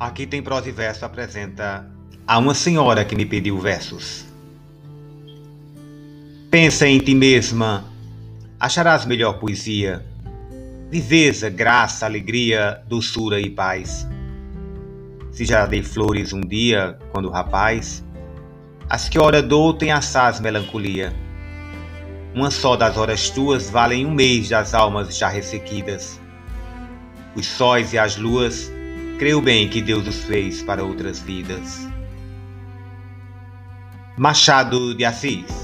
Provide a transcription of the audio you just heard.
Aqui tem prosa e verso apresenta a uma senhora que me pediu versos. Pensa em ti mesma, acharás melhor poesia, viveza, graça, alegria, doçura e paz. Se já dei flores um dia, quando rapaz, as que hora dou tem assaz melancolia. Uma só das horas tuas valem um mês das almas já ressequidas. Os sóis e as luas Creio bem que Deus os fez para outras vidas. Machado de Assis